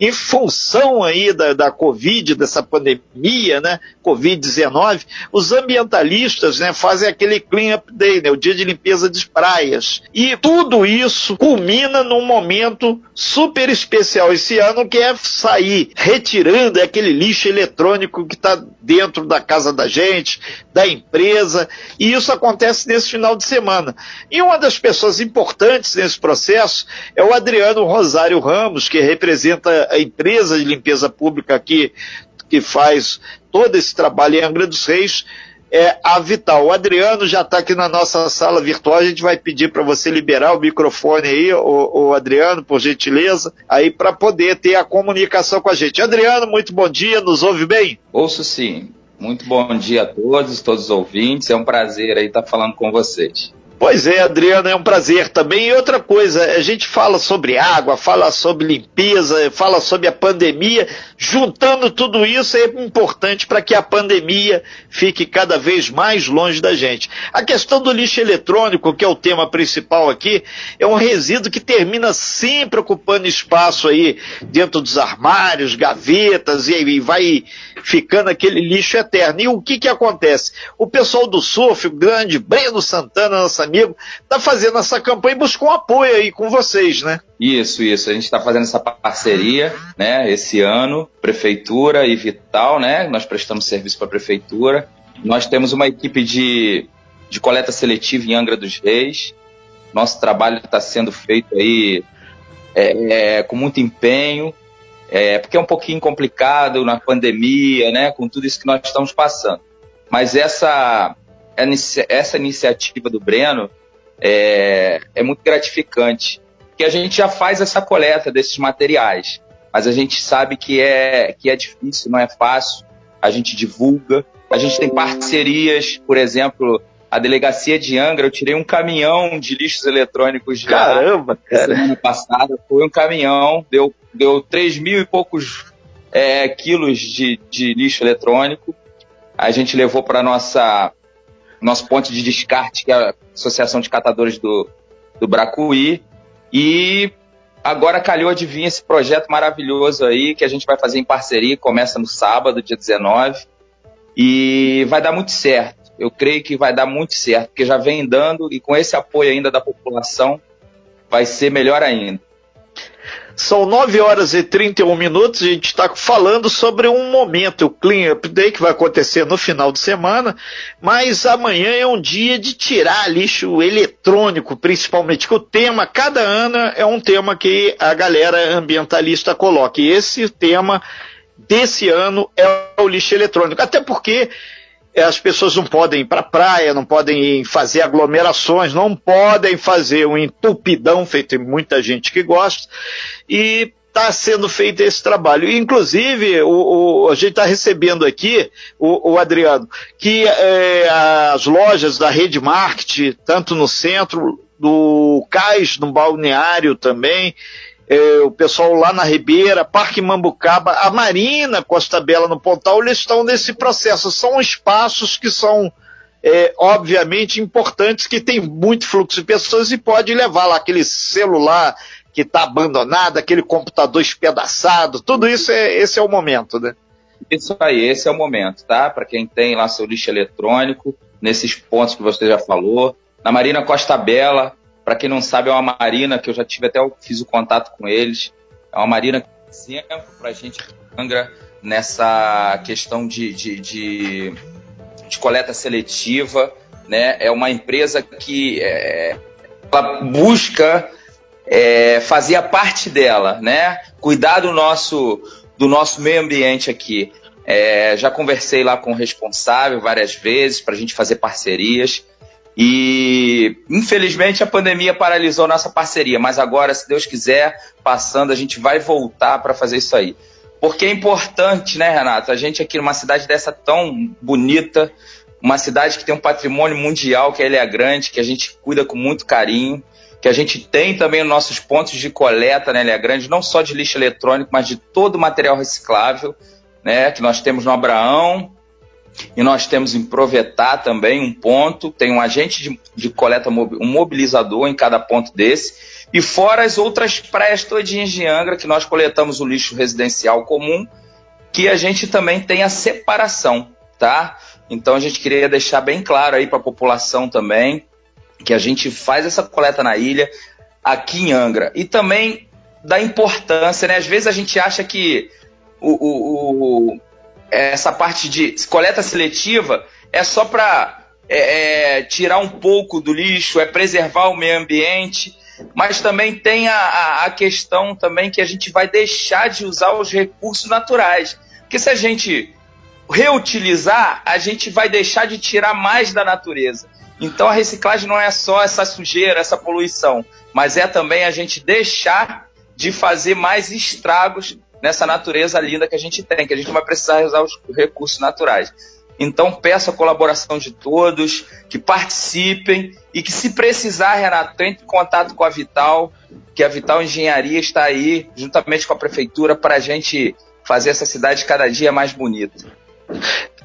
em função aí da, da Covid, dessa pandemia, né, Covid-19, os ambientalistas, né, fazem aquele clean up day, né, o dia de limpeza de praias. E tudo isso culmina num momento super especial esse ano, que é sair retirando aquele lixo eletrônico que está dentro da casa da gente, da empresa, e isso acontece nesse final de semana. E uma das pessoas importantes nesse processo é o Adriano Rosário Ramos, que representa a empresa de limpeza pública aqui, que faz todo esse trabalho em Angra dos Reis, é a Vital. O Adriano já está aqui na nossa sala virtual, a gente vai pedir para você liberar o microfone aí, o, o Adriano, por gentileza, aí para poder ter a comunicação com a gente. Adriano, muito bom dia, nos ouve bem? Ouço sim. Muito bom dia a todos, todos os ouvintes. É um prazer aí estar falando com vocês. Pois é, Adriano, é um prazer também. E outra coisa, a gente fala sobre água, fala sobre limpeza, fala sobre a pandemia. Juntando tudo isso é importante para que a pandemia fique cada vez mais longe da gente. A questão do lixo eletrônico, que é o tema principal aqui, é um resíduo que termina sempre ocupando espaço aí dentro dos armários, gavetas e, vai ficando aquele lixo eterno. E o que que acontece? O pessoal do surf, o grande Breno Santana, nossa amigo, está fazendo essa campanha e buscou um apoio aí com vocês, né? Isso, isso. A gente está fazendo essa parceria, né? Esse ano, prefeitura e Vital, né? Nós prestamos serviço para a prefeitura. Nós temos uma equipe de, de coleta seletiva em Angra dos Reis. Nosso trabalho está sendo feito aí é, é, com muito empenho, é, porque é um pouquinho complicado na pandemia, né? Com tudo isso que nós estamos passando. Mas essa essa iniciativa do Breno é, é muito gratificante, que a gente já faz essa coleta desses materiais, mas a gente sabe que é, que é difícil, não é fácil, a gente divulga, a gente tem parcerias, por exemplo, a delegacia de Angra, eu tirei um caminhão de lixos eletrônicos já. Caramba, cara. Semana passada foi um caminhão, deu, deu 3 mil e poucos é, quilos de, de lixo eletrônico. A gente levou para nossa nosso ponto de descarte, que é a Associação de Catadores do, do Bracuí. E agora calhou vir esse projeto maravilhoso aí, que a gente vai fazer em parceria, começa no sábado, dia 19, e vai dar muito certo. Eu creio que vai dar muito certo, porque já vem dando, e com esse apoio ainda da população, vai ser melhor ainda. São 9 horas e 31 minutos, a gente está falando sobre um momento, o Clean Up Day, que vai acontecer no final de semana, mas amanhã é um dia de tirar lixo eletrônico, principalmente, que o tema, cada ano, é um tema que a galera ambientalista coloca, e esse tema desse ano é o lixo eletrônico, até porque as pessoas não podem ir para a praia, não podem fazer aglomerações, não podem fazer um entupidão, feito tem muita gente que gosta, e está sendo feito esse trabalho. Inclusive, o, o a gente está recebendo aqui, o, o Adriano, que é, as lojas da Rede Market, tanto no centro, do Cais, no balneário também, é, o pessoal lá na Ribeira, Parque Mambucaba, a Marina, Costa Bela no Pontal, eles estão nesse processo. São espaços que são, é, obviamente, importantes, que tem muito fluxo de pessoas e pode levar lá aquele celular que está abandonado, aquele computador espedaçado, tudo isso, é, esse é o momento, né? Isso aí, esse é o momento, tá? Para quem tem lá seu lixo eletrônico, nesses pontos que você já falou. Na Marina Costa Bela, para quem não sabe, é uma marina que eu já tive até fiz o contato com eles. É uma marina exemplo para a gente Angra nessa questão de, de, de, de, coleta seletiva. Né? É uma empresa que é, ela busca é, fazer a parte dela, né? cuidar do nosso, do nosso meio ambiente aqui. É, já conversei lá com o responsável várias vezes para a gente fazer parcerias. E infelizmente a pandemia paralisou nossa parceria, mas agora, se Deus quiser, passando, a gente vai voltar para fazer isso aí. Porque é importante, né, Renato? A gente aqui numa cidade dessa tão bonita, uma cidade que tem um patrimônio mundial, que é Ilha Grande, que a gente cuida com muito carinho, que a gente tem também os nossos pontos de coleta na Ilha Grande, não só de lixo eletrônico, mas de todo o material reciclável, né, que nós temos no Abraão, e nós temos em Provetá também um ponto, tem um agente de, de coleta, um mobilizador em cada ponto desse. e fora as outras praias todinhas de Angra, que nós coletamos o lixo residencial comum, que a gente também tem a separação, tá? Então a gente queria deixar bem claro aí para a população também que a gente faz essa coleta na ilha, aqui em Angra. E também da importância, né? Às vezes a gente acha que o, o, o essa parte de coleta seletiva é só para é, é, tirar um pouco do lixo, é preservar o meio ambiente, mas também tem a, a, questão também que a gente vai deixar de usar os recursos naturais. Porque se a gente reutilizar, a gente vai deixar de tirar mais da natureza. Então a reciclagem não é só essa sujeira, essa poluição, mas é também a gente deixar de fazer mais estragos nessa natureza linda que a gente tem, que a gente vai precisar usar os recursos naturais. Então peço a colaboração de todos, que participem e que se precisar, Renato, entre em contato com a Vital, que a Vital Engenharia está aí, juntamente com a prefeitura, para a gente fazer essa cidade cada dia mais bonita.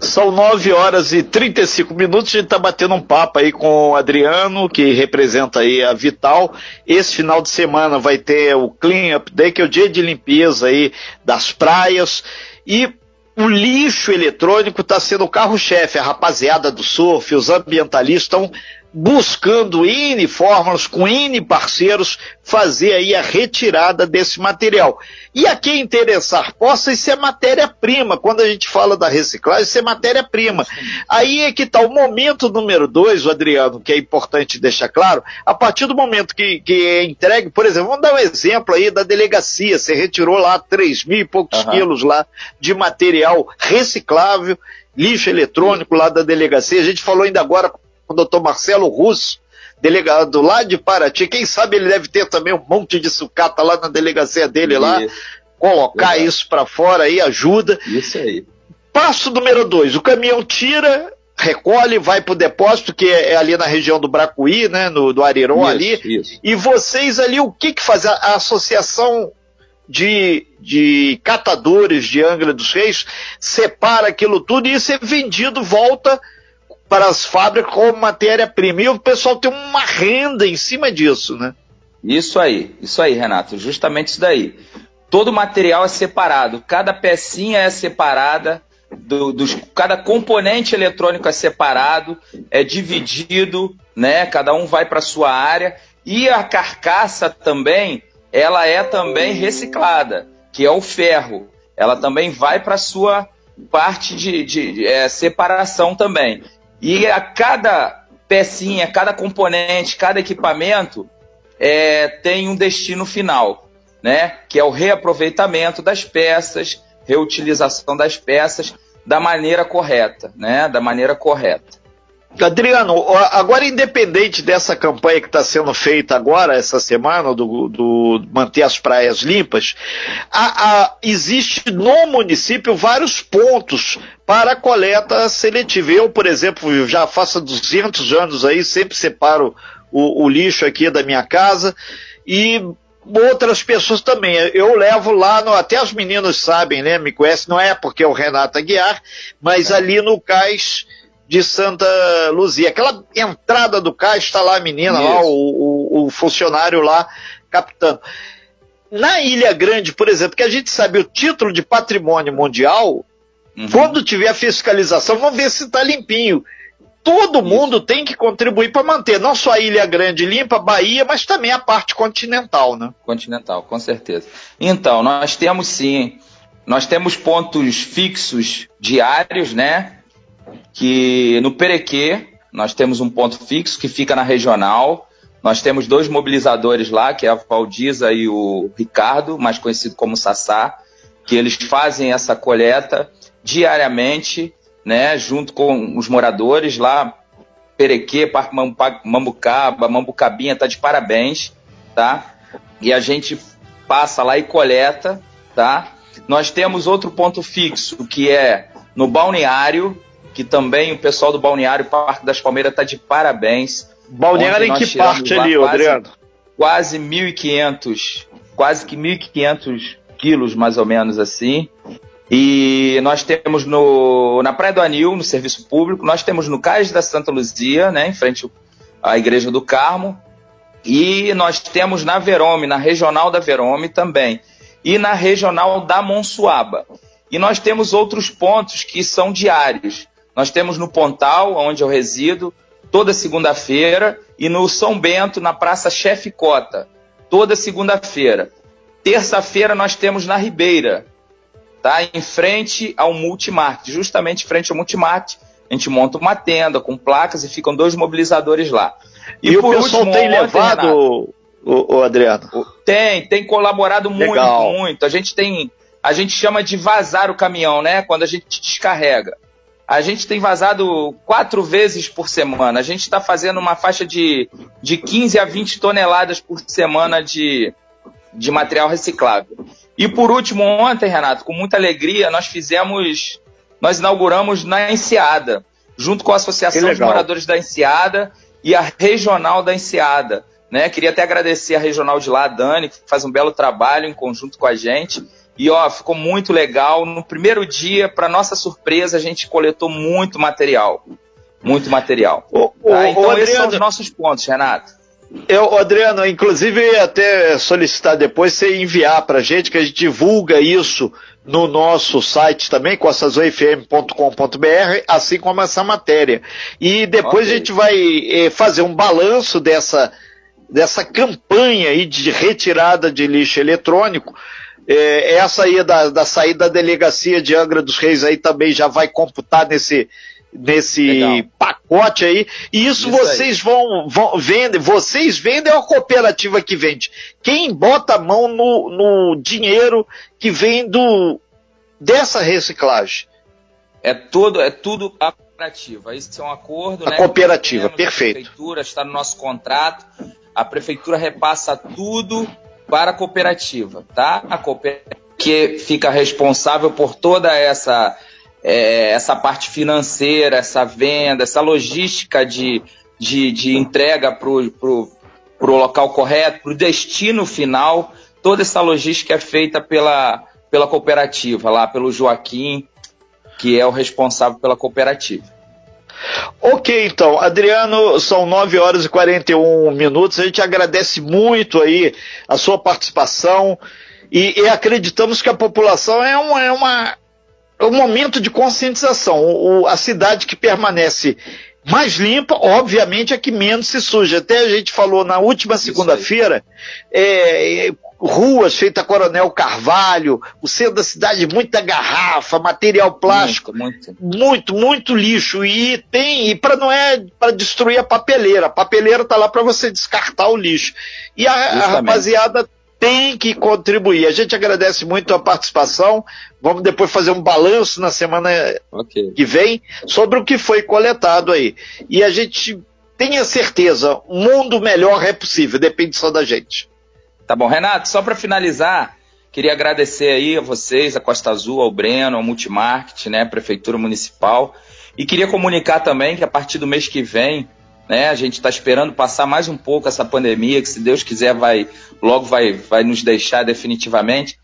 São 9 horas e 35 minutos. A gente está batendo um papo aí com o Adriano, que representa aí a Vital. Esse final de semana vai ter o Clean Up Day, que é o dia de limpeza aí das praias. E o lixo eletrônico está sendo o carro-chefe. A rapaziada do surf, os ambientalistas estão buscando N fórmulas, com N parceiros, fazer aí a retirada desse material. E a quem interessar possa, isso é matéria-prima. Quando a gente fala da reciclagem, isso é matéria-prima. Aí é que está o momento número dois, o Adriano, que é importante deixar claro, a partir do momento que, que é entregue, por exemplo, vamos dar um exemplo aí da delegacia, você retirou lá 3 mil e poucos uhum. quilos lá de material reciclável, lixo eletrônico lá da delegacia, a gente falou ainda agora o doutor Marcelo Russo, delegado lá de Paraty. Quem sabe ele deve ter também um monte de sucata lá na delegacia dele isso. lá. Colocar Verdade. isso para fora aí ajuda. Isso aí. Passo número dois: o caminhão tira, recolhe, vai para o depósito, que é, é, ali na região do Bracuí, né, no, do Ariron isso, ali. Isso. E vocês ali, o que que faz? A, a associação de, de catadores de Angra dos Reis separa aquilo tudo e isso é vendido, volta para as fábricas como matéria-prima. E o pessoal tem uma renda em cima disso, né? Isso aí, isso aí, Renato, justamente isso daí. Todo material é separado, cada pecinha é separada, do, dos, cada componente eletrônico é separado, é dividido, né? Cada um vai para sua área e a carcaça também, ela é também reciclada, que é o ferro. Ela também vai para sua parte de, de, de é, separação também. E a cada pecinha, cada componente, cada equipamento é, tem um destino final, né? Que é o reaproveitamento das peças, reutilização das peças da maneira correta, né? Da maneira correta. Adriano, agora independente dessa campanha que está sendo feita agora, essa semana, do, do manter as praias limpas, a, a, existe no município vários pontos para a coleta seletiva. Eu, por exemplo, já faço 200 anos aí, sempre separo o, o lixo aqui da minha casa e outras pessoas também. Eu levo lá, no, até os meninos sabem, né? Me conhecem, não é porque é o Renato Aguiar, mas ali no cais de Santa Luzia. Aquela entrada do cais está lá a menina, lá, o, o, o, funcionário lá captando. Na Ilha Grande, por exemplo, que a gente sabe o título de patrimônio mundial, uhum. quando tiver a fiscalização, vamos ver se está limpinho. Todo Isso. mundo tem que contribuir para manter, não só a Ilha Grande limpa, Bahia, mas também a parte continental, né? Continental, com certeza. Então, nós temos sim, nós temos pontos fixos diários, né? Que no Perequê nós temos um ponto fixo que fica na regional. Nós temos dois mobilizadores lá, que é a Valdiza e o Ricardo, mais conhecido como Sassá, que eles fazem essa coleta diariamente, né, junto com os moradores lá. Perequê, Parque Mambucaba, Mambucabinha tá de parabéns, tá? E a gente passa lá e coleta, tá? Nós temos outro ponto fixo, que é no balneário, que também o pessoal do Balneário Parque das Palmeiras está de parabéns. Balneário em que parte ali, quase, Adriano? Quase 1.500, quase que 1.500 quilos, mais ou menos assim. E nós temos no, na Praia do Anil, no serviço público, nós temos no Cais da Santa Luzia, né, em frente à Igreja do Carmo, E nós temos na Verome, na regional da Verome também, e na regional da Monsuaba. E nós temos outros pontos que são diários. Nós temos no Pontal, onde eu resido, toda segunda-feira, e no São Bento, na Praça Chefe Cota, toda segunda-feira. Terça-feira nós temos na Ribeira, tá? Em frente ao Multimarket, justamente em frente ao Multimarket, a gente monta uma tenda com placas e ficam dois mobilizadores lá. E, e o pessoal último, tem levado, Renato, o, o, Adriano? Tem, tem colaborado Legal. muito, muito. A gente tem, a gente chama de vazar o caminhão, né? Quando a gente descarrega. A gente tem vazado quatro vezes por semana. A gente está fazendo uma faixa de, de 15 a 20 toneladas por semana de, de material reciclável. E por último, ontem, Renato, com muita alegria, nós fizemos, nós inauguramos na Enseada, junto com a Associação de Moradores da Enseada e a Regional da Enseada. Né? Queria até agradecer a regional de lá, a Dani, que faz um belo trabalho em conjunto com a gente. E ó, ficou muito legal. No primeiro dia, para nossa surpresa, a gente coletou muito material. Muito material. O, tá? Então, esses Adriano, são os nossos pontos, Renato. Eu, Adriano, inclusive até solicitar depois você enviar para a gente, que a gente divulga isso no nosso site também, costazoifm.com.br, assim como essa matéria. E depois okay. a gente vai eh, fazer um balanço dessa, dessa campanha aí de retirada de lixo eletrônico. Eh, essa aí da, da saída da delegacia de Angra dos Reis aí também já vai computar nesse, nesse Legal. pacote aí. E isso, isso vocês aí. vão, vão vendem, vocês vendem ou a cooperativa que vende? Quem bota a mão no, no dinheiro que vem do dessa reciclagem? É tudo, é tudo a cooperativa. Isso é um acordo, a né? cooperativa, perfeito. A prefeitura está no nosso contrato. A prefeitura repassa tudo para a cooperativa, tá? A cooperativa que fica responsável por toda essa é, essa parte financeira, essa venda, essa logística de, de, de entrega para o local correto, para o destino final, toda essa logística é feita pela, pela cooperativa, lá pelo Joaquim, que é o responsável pela cooperativa. Ok, então, Adriano, são 9 horas e 41 minutos. A gente agradece muito aí a sua participação e, e acreditamos que a população é, um, é uma é um momento de conscientização. O, a cidade que permanece mais limpa, obviamente, é que menos se suja. Até a gente falou na última segunda-feira, é, ruas feitas Coronel Carvalho, o centro da cidade, muita garrafa, material plástico, muito, muito, muito, muito lixo. E tem, e para não é para destruir a papeleira, a papeleira tá lá para você descartar o lixo. E a, a rapaziada tem que contribuir. A gente agradece muito a participação. Vamos depois fazer um balanço na semana okay. que vem sobre o que foi coletado aí. E a gente tenha certeza, um mundo melhor é possível, depende só da gente. Tá bom, Renato, só para finalizar, queria agradecer aí a vocês, a Costa Azul, ao Breno, ao Multimarket, né, Prefeitura Municipal, e queria comunicar também que a partir do mês que vem, né? A gente está esperando passar mais um pouco essa pandemia, que se Deus quiser vai logo vai, vai nos deixar definitivamente.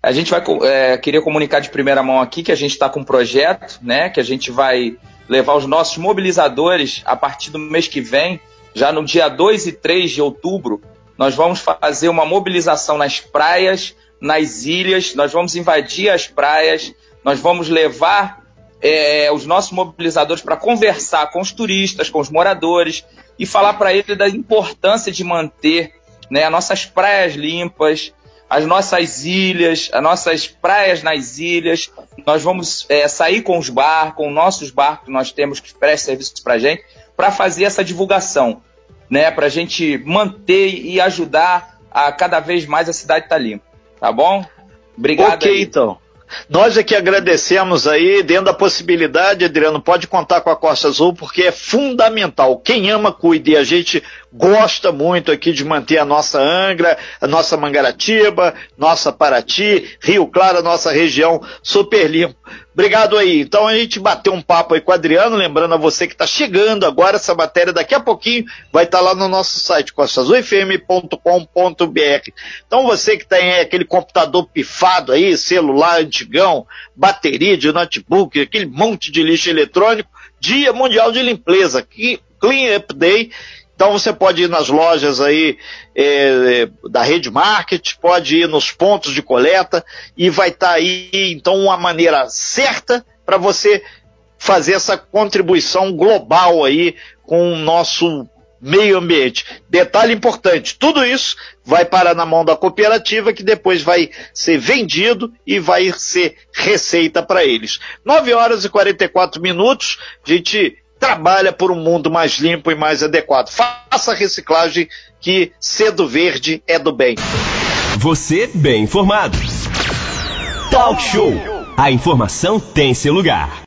A gente vai é, queria comunicar de primeira mão aqui que a gente está com um projeto, né? Que a gente vai levar os nossos mobilizadores a partir do mês que vem, já no dia 2 e 3 de outubro, nós vamos fazer uma mobilização nas praias, nas ilhas, nós vamos invadir as praias, nós vamos levar é, os nossos mobilizadores para conversar com os turistas, com os moradores e falar para eles da importância de manter né, as nossas praias limpas, as nossas ilhas, as nossas praias nas ilhas. Nós vamos é, sair com os barcos, com nossos barcos que nós temos que prestar serviço para a gente, para fazer essa divulgação, né, para a gente manter e ajudar a cada vez mais a cidade estar tá limpa. Tá bom? Obrigado. Ok, aí. então. Nós aqui agradecemos aí, dentro da possibilidade, Adriano, pode contar com a Costa Azul, porque é fundamental. Quem ama, cuide. E a gente gosta muito aqui de manter a nossa Angra, a nossa Mangaratiba, nossa Paraty, Rio Claro, a nossa região super limpa. Obrigado aí. Então a gente bateu um papo aí com o Adriano, lembrando a você que está chegando agora, essa matéria daqui a pouquinho vai estar tá lá no nosso site, costazulfm.com.br. Então você que tem aquele computador pifado aí, celular antigão, bateria de notebook, aquele monte de lixo eletrônico, Dia Mundial de Limpeza, que Clean Up Day, Então você pode ir nas lojas aí é, da rede market, pode ir nos pontos de coleta e vai estar tá aí então uma maneira certa para você fazer essa contribuição global aí com o nosso meio ambiente. Detalhe importante, tudo isso vai parar na mão da cooperativa que depois vai ser vendido e vai ser receita para eles. 9 horas e 44 minutos, a gente trabalha por um mundo mais limpo e mais adequado. Faça a reciclagem que cedo verde é do bem. Você bem informado. Talk Show. A informação tem seu lugar.